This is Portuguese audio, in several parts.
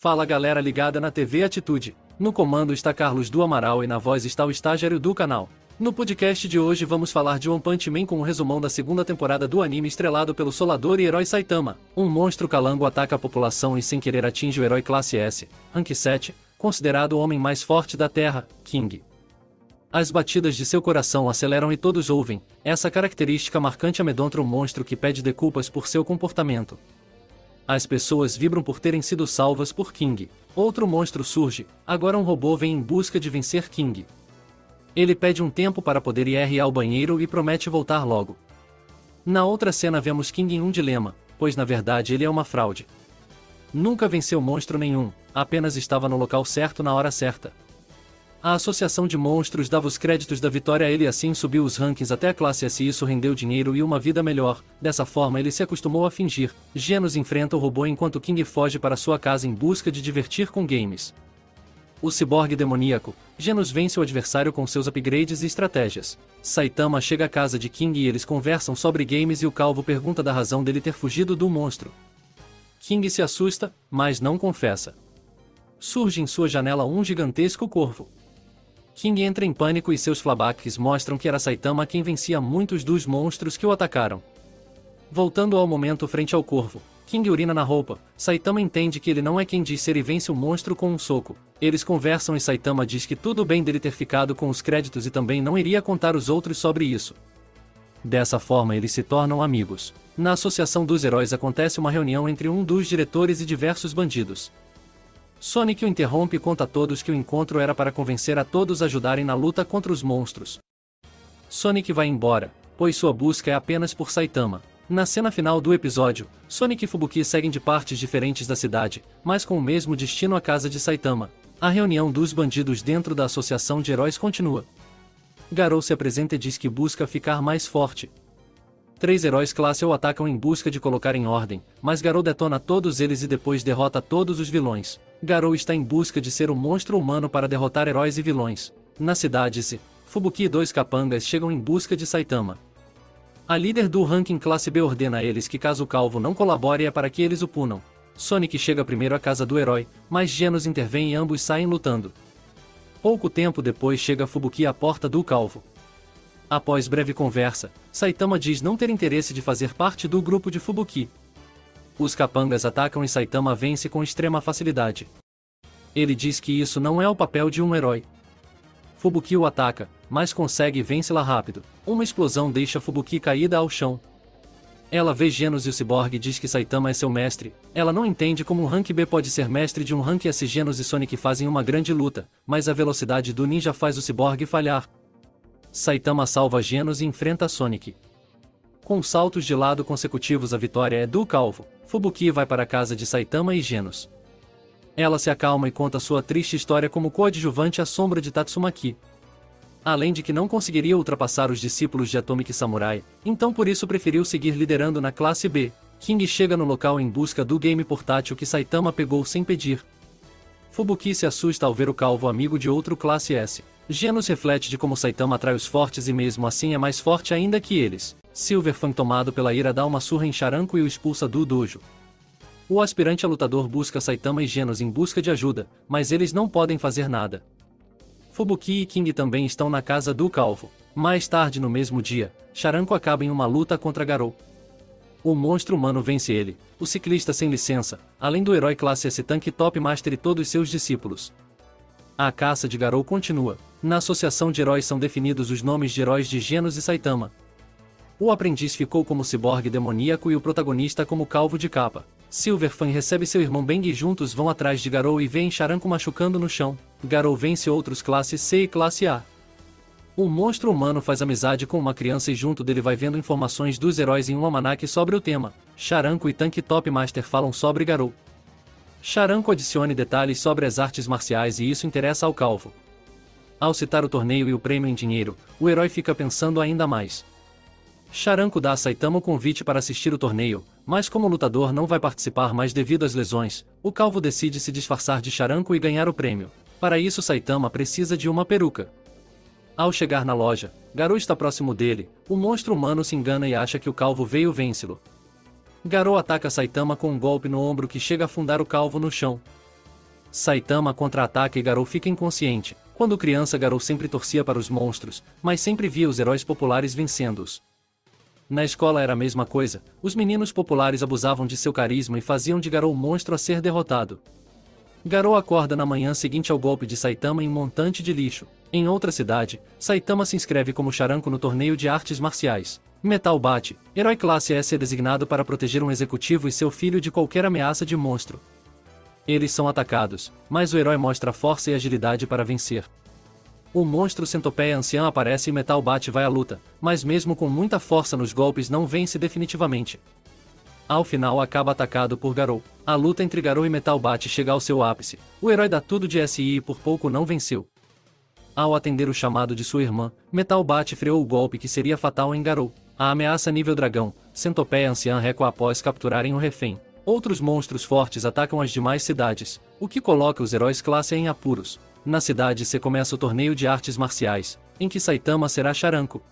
Fala galera ligada na TV Atitude. No comando está Carlos do Amaral e na voz está o estagiário do canal. No podcast de hoje vamos falar de One Punch Man com um resumão da segunda temporada do anime estrelado pelo solador e herói Saitama. Um monstro calango ataca a população e sem querer atinge o herói classe S, rank 7, considerado o homem mais forte da Terra, King. As batidas de seu coração aceleram e todos ouvem. Essa característica marcante amedronta um monstro que pede desculpas por seu comportamento. As pessoas vibram por terem sido salvas por King. Outro monstro surge, agora um robô vem em busca de vencer King. Ele pede um tempo para poder ir ao banheiro e promete voltar logo. Na outra cena vemos King em um dilema, pois na verdade ele é uma fraude. Nunca venceu monstro nenhum, apenas estava no local certo na hora certa. A Associação de Monstros dava os créditos da vitória a ele e assim subiu os rankings até a classe S e isso rendeu dinheiro e uma vida melhor. Dessa forma ele se acostumou a fingir. Genos enfrenta o robô enquanto King foge para sua casa em busca de divertir com games. O ciborgue demoníaco, Genos vence o adversário com seus upgrades e estratégias. Saitama chega à casa de King e eles conversam sobre games e o calvo pergunta da razão dele ter fugido do monstro. King se assusta, mas não confessa. Surge em sua janela um gigantesco corvo. King entra em pânico e seus flabacks mostram que era Saitama quem vencia muitos dos monstros que o atacaram. Voltando ao momento frente ao corvo, King urina na roupa, Saitama entende que ele não é quem diz ser e vence o monstro com um soco. Eles conversam e Saitama diz que tudo bem dele ter ficado com os créditos e também não iria contar os outros sobre isso. Dessa forma eles se tornam amigos. Na Associação dos Heróis acontece uma reunião entre um dos diretores e diversos bandidos. Sonic o interrompe e conta a todos que o encontro era para convencer a todos a ajudarem na luta contra os monstros. Sonic vai embora, pois sua busca é apenas por Saitama. Na cena final do episódio, Sonic e Fubuki seguem de partes diferentes da cidade, mas com o mesmo destino à casa de Saitama. A reunião dos bandidos dentro da Associação de Heróis continua. Garou se apresenta e diz que busca ficar mais forte. Três heróis classe o atacam em busca de colocar em ordem, mas Garou detona todos eles e depois derrota todos os vilões. Garou está em busca de ser um monstro humano para derrotar heróis e vilões. Na cidade se, Fubuki e dois capangas chegam em busca de Saitama. A líder do ranking classe B ordena a eles que caso o calvo não colabore é para que eles o punam. Sonic chega primeiro à casa do herói, mas Genos intervém e ambos saem lutando. Pouco tempo depois chega Fubuki à porta do calvo. Após breve conversa, Saitama diz não ter interesse de fazer parte do grupo de Fubuki. Os capangas atacam e Saitama vence com extrema facilidade. Ele diz que isso não é o papel de um herói, Fubuki o ataca, mas consegue vence-la rápido. Uma explosão deixa Fubuki caída ao chão. Ela vê Genos e o ciborgue diz que Saitama é seu mestre. Ela não entende como um Rank B pode ser mestre de um Rank S. Genos e Sonic fazem uma grande luta, mas a velocidade do ninja faz o ciborgue falhar. Saitama salva Genos e enfrenta Sonic. Com saltos de lado consecutivos a vitória é do Calvo. Fubuki vai para a casa de Saitama e Genos. Ela se acalma e conta sua triste história como coadjuvante à sombra de Tatsumaki. Além de que não conseguiria ultrapassar os discípulos de Atomic Samurai, então por isso preferiu seguir liderando na classe B. King chega no local em busca do game portátil que Saitama pegou sem pedir. Fubuki se assusta ao ver o calvo amigo de outro classe S. Genos reflete de como Saitama atrai os fortes e mesmo assim é mais forte ainda que eles. Silverfang tomado pela ira dá uma surra em Charanko e o expulsa do dojo. O aspirante a lutador busca Saitama e Genos em busca de ajuda, mas eles não podem fazer nada. Fubuki e King também estão na casa do Calvo. Mais tarde no mesmo dia, Charanko acaba em uma luta contra Garou. O monstro humano vence ele, o ciclista sem licença, além do herói classe S Tank Top Master e todos seus discípulos. A caça de Garou continua. Na associação de heróis são definidos os nomes de heróis de Genos e Saitama. O aprendiz ficou como ciborgue demoníaco e o protagonista como calvo de capa. Silverfang recebe seu irmão Bang e juntos vão atrás de Garou e veem Charanko machucando no chão. Garou vence outros classe C e classe A. Um monstro humano faz amizade com uma criança e junto dele vai vendo informações dos heróis em um almanaque sobre o tema. Charanko e Tank Top Master falam sobre Garou. Charanko adicione detalhes sobre as artes marciais e isso interessa ao calvo. Ao citar o torneio e o prêmio em dinheiro, o herói fica pensando ainda mais. Charanko dá a Saitama o convite para assistir o torneio, mas como o lutador não vai participar mais devido às lesões, o calvo decide se disfarçar de Charanko e ganhar o prêmio. Para isso Saitama precisa de uma peruca. Ao chegar na loja, Garou está próximo dele, o monstro humano se engana e acha que o calvo veio vencê-lo. Garou ataca Saitama com um golpe no ombro que chega a afundar o calvo no chão. Saitama contra-ataca e Garou fica inconsciente. Quando criança Garou sempre torcia para os monstros, mas sempre via os heróis populares vencendo-os. Na escola era a mesma coisa, os meninos populares abusavam de seu carisma e faziam de Garou monstro a ser derrotado. Garou acorda na manhã seguinte ao golpe de Saitama em um montante de lixo. Em outra cidade, Saitama se inscreve como charanco no torneio de artes marciais. Metal Bat, herói classe S é designado para proteger um executivo e seu filho de qualquer ameaça de monstro. Eles são atacados, mas o herói mostra força e agilidade para vencer. O monstro centopeia ancião aparece e Metal Bat vai à luta, mas mesmo com muita força nos golpes não vence definitivamente. Ao final acaba atacado por Garou. A luta entre Garou e Metal Bat chega ao seu ápice. O herói dá tudo de SI e por pouco não venceu. Ao atender o chamado de sua irmã, Metal Bat freou o golpe que seria fatal em Garou. A ameaça nível dragão, Centopeia Anciã recua após capturarem o refém. Outros monstros fortes atacam as demais cidades, o que coloca os heróis classe em apuros. Na cidade se começa o torneio de artes marciais, em que Saitama será charanco.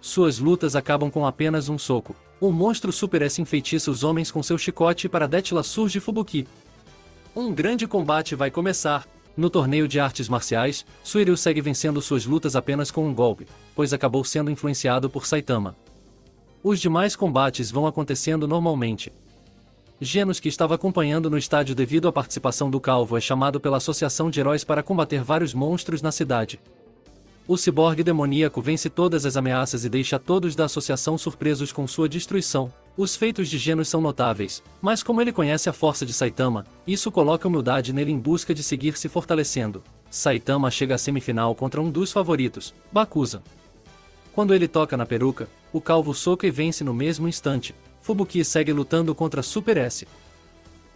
Suas lutas acabam com apenas um soco. O monstro Super S enfeitiça os homens com seu chicote e para Détila surge Fubuki. Um grande combate vai começar, no torneio de artes marciais, Suiryu segue vencendo suas lutas apenas com um golpe, pois acabou sendo influenciado por Saitama. Os demais combates vão acontecendo normalmente. Genos que estava acompanhando no estádio devido à participação do Calvo é chamado pela Associação de Heróis para combater vários monstros na cidade. O ciborgue demoníaco vence todas as ameaças e deixa todos da associação surpresos com sua destruição. Os feitos de Genos são notáveis, mas como ele conhece a força de Saitama, isso coloca humildade nele em busca de seguir se fortalecendo. Saitama chega à semifinal contra um dos favoritos, Bakuza. Quando ele toca na peruca, o calvo soca e vence no mesmo instante. Fubuki segue lutando contra Super S.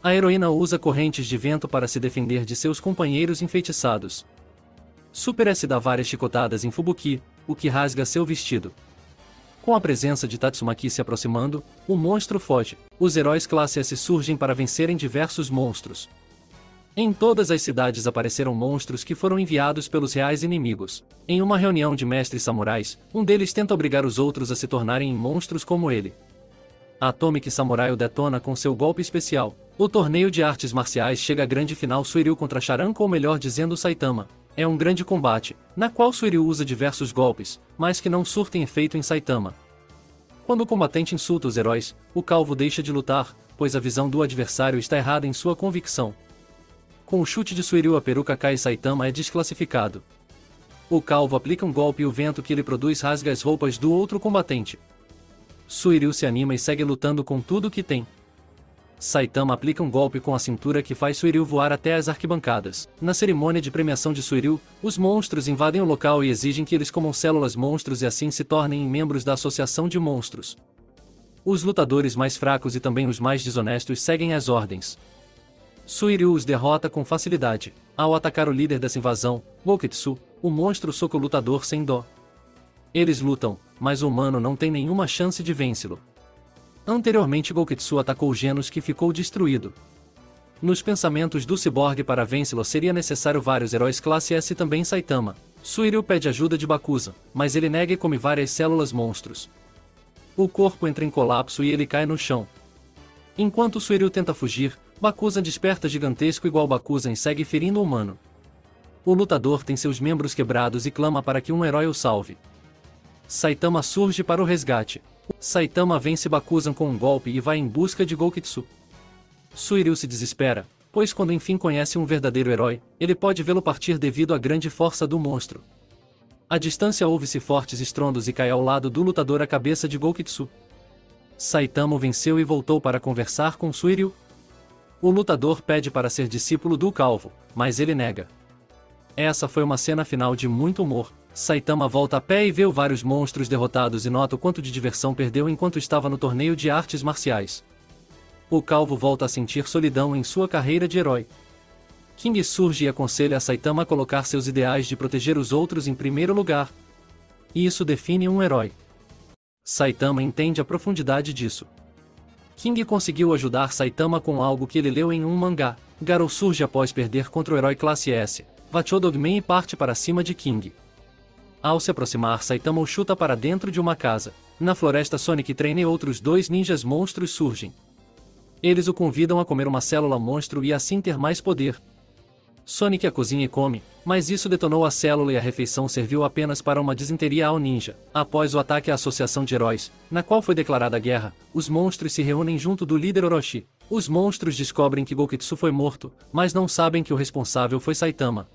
A heroína usa correntes de vento para se defender de seus companheiros enfeitiçados, Super S dá várias chicotadas em Fubuki, o que rasga seu vestido. Com a presença de Tatsumaki se aproximando, o monstro foge. Os heróis classe S surgem para vencerem diversos monstros. Em todas as cidades apareceram monstros que foram enviados pelos reais inimigos. Em uma reunião de mestres samurais, um deles tenta obrigar os outros a se tornarem monstros como ele. Atomic Samurai o detona com seu golpe especial. O torneio de artes marciais chega à grande final Suiryu contra Sharanko ou melhor dizendo Saitama, é um grande combate, na qual Suiryu usa diversos golpes, mas que não surtem efeito em Saitama. Quando o combatente insulta os heróis, o calvo deixa de lutar, pois a visão do adversário está errada em sua convicção. Com o chute de Suiryu a peruca cai e Saitama é desclassificado. O calvo aplica um golpe e o vento que ele produz rasga as roupas do outro combatente. Suiryu se anima e segue lutando com tudo que tem. Saitama aplica um golpe com a cintura que faz Suiryu voar até as arquibancadas. Na cerimônia de premiação de Suiryu, os monstros invadem o local e exigem que eles comam células monstros e assim se tornem membros da Associação de Monstros. Os lutadores mais fracos e também os mais desonestos seguem as ordens. Suiryu os derrota com facilidade. Ao atacar o líder dessa invasão, Wokitsu, o monstro soca o lutador sem dó. Eles lutam, mas o humano não tem nenhuma chance de vencê-lo. Anteriormente Goketsu atacou Genos que ficou destruído. Nos pensamentos do ciborgue para vencê-lo seria necessário vários heróis classe S e também Saitama. Suiryu pede ajuda de Bakuza, mas ele nega e come várias células monstros. O corpo entra em colapso e ele cai no chão. Enquanto Suiryu tenta fugir, Bakuza desperta gigantesco igual Bakuza e segue ferindo o humano. O lutador tem seus membros quebrados e clama para que um herói o salve. Saitama surge para o resgate. Saitama vence Bakuzan com um golpe e vai em busca de Gokitsu. Suiryu se desespera, pois quando enfim conhece um verdadeiro herói, ele pode vê-lo partir devido à grande força do monstro. À distância ouve-se fortes estrondos e cai ao lado do lutador a cabeça de Gokitsu. Saitama venceu e voltou para conversar com Suiryu. O lutador pede para ser discípulo do calvo, mas ele nega. Essa foi uma cena final de muito humor, Saitama volta a pé e vê vários monstros derrotados e nota o quanto de diversão perdeu enquanto estava no torneio de artes marciais. O calvo volta a sentir solidão em sua carreira de herói. King surge e aconselha a Saitama a colocar seus ideais de proteger os outros em primeiro lugar. E isso define um herói. Saitama entende a profundidade disso. King conseguiu ajudar Saitama com algo que ele leu em um mangá. Garou surge após perder contra o herói classe S. Vachodogman e parte para cima de King. Ao se aproximar, Saitama o chuta para dentro de uma casa. Na floresta, Sonic treina e outros dois ninjas monstros surgem. Eles o convidam a comer uma célula monstro e assim ter mais poder. Sonic a cozinha e come, mas isso detonou a célula e a refeição serviu apenas para uma disenteria ao ninja. Após o ataque à Associação de Heróis, na qual foi declarada guerra, os monstros se reúnem junto do líder Orochi. Os monstros descobrem que Gokitsu foi morto, mas não sabem que o responsável foi Saitama.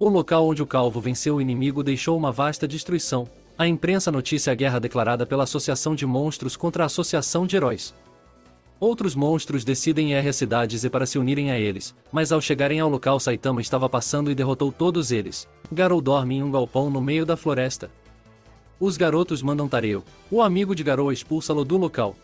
O local onde o calvo venceu o inimigo deixou uma vasta destruição. A imprensa noticia a guerra declarada pela Associação de Monstros contra a Associação de Heróis. Outros monstros decidem ir às cidades e para se unirem a eles, mas ao chegarem ao local Saitama estava passando e derrotou todos eles. Garou dorme em um galpão no meio da floresta. Os garotos mandam Tareu, o amigo de Garou expulsá-lo do local.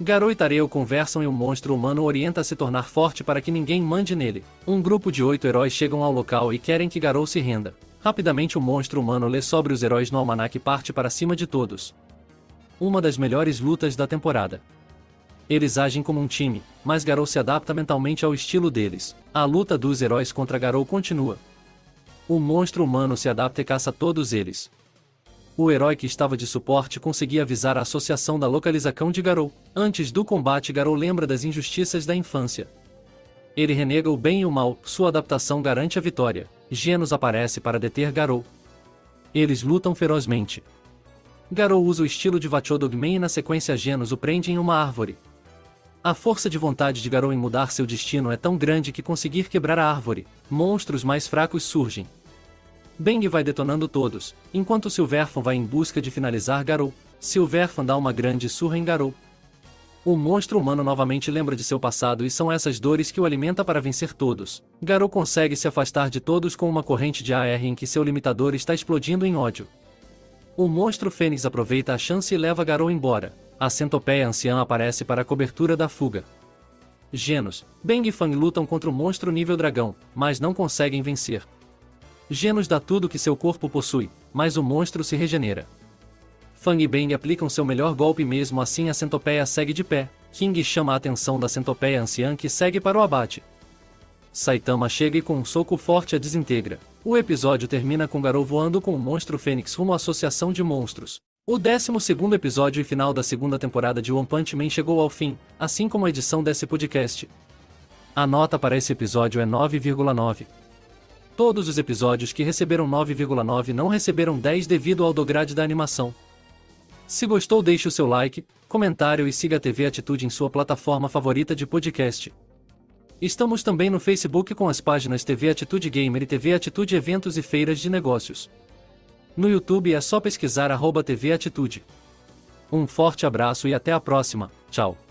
Garou e Tareu conversam e o monstro humano orienta a se tornar forte para que ninguém mande nele. Um grupo de oito heróis chegam ao local e querem que Garou se renda. Rapidamente o monstro humano lê sobre os heróis no almanac e parte para cima de todos. Uma das melhores lutas da temporada. Eles agem como um time, mas Garou se adapta mentalmente ao estilo deles. A luta dos heróis contra Garou continua. O monstro humano se adapta e caça todos eles. O herói que estava de suporte conseguia avisar a associação da localização de Garou. Antes do combate, Garou lembra das injustiças da infância. Ele renega o bem e o mal, sua adaptação garante a vitória. Genos aparece para deter Garou. Eles lutam ferozmente. Garou usa o estilo de Vachodogman e na sequência Genos o prende em uma árvore. A força de vontade de Garou em mudar seu destino é tão grande que conseguir quebrar a árvore, monstros mais fracos surgem. Bang vai detonando todos, enquanto Silverfan vai em busca de finalizar Garou. Silverfan dá uma grande surra em Garou. O monstro humano novamente lembra de seu passado e são essas dores que o alimenta para vencer todos. Garou consegue se afastar de todos com uma corrente de AR em que seu limitador está explodindo em ódio. O monstro Fênix aproveita a chance e leva Garou embora a centopeia anciã aparece para a cobertura da fuga. Genos, Bang e Fang lutam contra o monstro nível dragão, mas não conseguem vencer. Genos dá tudo que seu corpo possui, mas o monstro se regenera. Fang e Bang aplicam seu melhor golpe mesmo assim a centopeia segue de pé. King chama a atenção da centopeia anciã que segue para o abate. Saitama chega e com um soco forte a desintegra. O episódio termina com Garou voando com o monstro Fênix rumo à associação de monstros. O 12 episódio e final da segunda temporada de One Punch Man chegou ao fim, assim como a edição desse podcast. A nota para esse episódio é 9,9. Todos os episódios que receberam 9,9 não receberam 10 devido ao dograde da animação. Se gostou, deixe o seu like, comentário e siga a TV Atitude em sua plataforma favorita de podcast. Estamos também no Facebook com as páginas TV Atitude Gamer e TV Atitude Eventos e Feiras de Negócios. No YouTube é só pesquisar arroba TV Atitude. Um forte abraço e até a próxima, tchau.